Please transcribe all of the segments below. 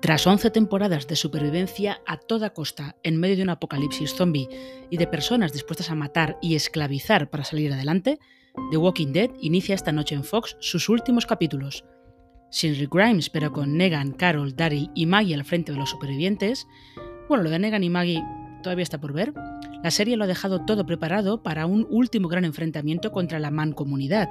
Tras 11 temporadas de supervivencia a toda costa en medio de un apocalipsis zombie y de personas dispuestas a matar y esclavizar para salir adelante, The Walking Dead inicia esta noche en Fox sus últimos capítulos. Sin Rick Grimes, pero con Negan, Carol, Daryl y Maggie al frente de los supervivientes, bueno, lo de Negan y Maggie todavía está por ver, la serie lo ha dejado todo preparado para un último gran enfrentamiento contra la mancomunidad,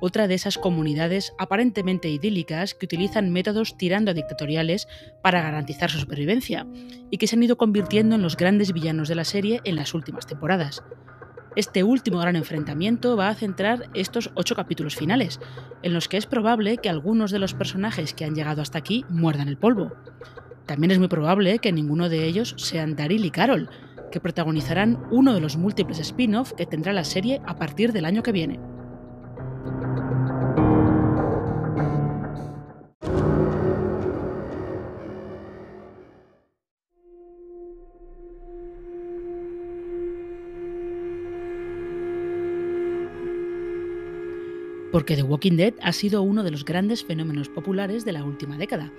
otra de esas comunidades aparentemente idílicas que utilizan métodos tirando a dictatoriales para garantizar su supervivencia, y que se han ido convirtiendo en los grandes villanos de la serie en las últimas temporadas. Este último gran enfrentamiento va a centrar estos ocho capítulos finales, en los que es probable que algunos de los personajes que han llegado hasta aquí muerdan el polvo. También es muy probable que ninguno de ellos sean Daryl y Carol, que protagonizarán uno de los múltiples spin-off que tendrá la serie a partir del año que viene. Porque The Walking Dead ha sido uno de los grandes fenómenos populares de la última década,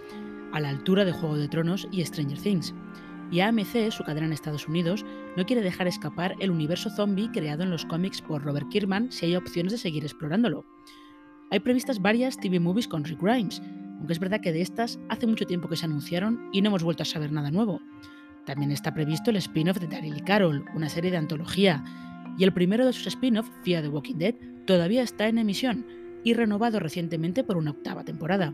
a la altura de Juego de Tronos y Stranger Things. Y AMC, su cadena en Estados Unidos, no quiere dejar escapar el universo zombie creado en los cómics por Robert Kirkman si hay opciones de seguir explorándolo. Hay previstas varias TV movies con Rick Grimes, aunque es verdad que de estas hace mucho tiempo que se anunciaron y no hemos vuelto a saber nada nuevo. También está previsto el spin-off de Daryl y Carol, una serie de antología, y el primero de sus spin-off, Fear the Walking Dead, todavía está en emisión y renovado recientemente por una octava temporada.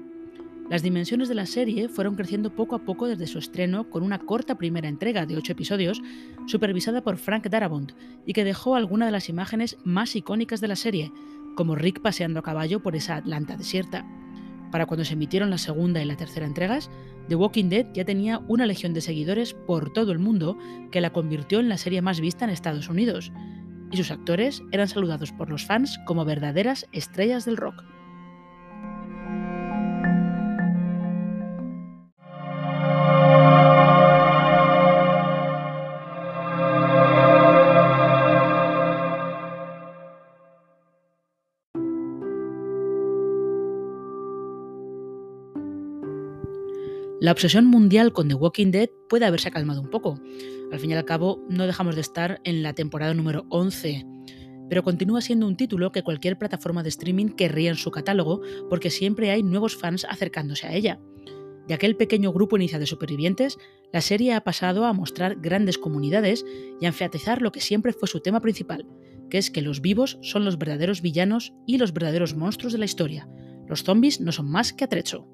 Las dimensiones de la serie fueron creciendo poco a poco desde su estreno con una corta primera entrega de 8 episodios supervisada por Frank Darabont y que dejó algunas de las imágenes más icónicas de la serie, como Rick paseando a caballo por esa Atlanta desierta. Para cuando se emitieron la segunda y la tercera entregas, The Walking Dead ya tenía una legión de seguidores por todo el mundo que la convirtió en la serie más vista en Estados Unidos, y sus actores eran saludados por los fans como verdaderas estrellas del rock. La obsesión mundial con The Walking Dead puede haberse calmado un poco. Al fin y al cabo, no dejamos de estar en la temporada número 11, pero continúa siendo un título que cualquier plataforma de streaming querría en su catálogo porque siempre hay nuevos fans acercándose a ella. De aquel pequeño grupo inicial de supervivientes, la serie ha pasado a mostrar grandes comunidades y a enfatizar lo que siempre fue su tema principal, que es que los vivos son los verdaderos villanos y los verdaderos monstruos de la historia. Los zombies no son más que atrecho.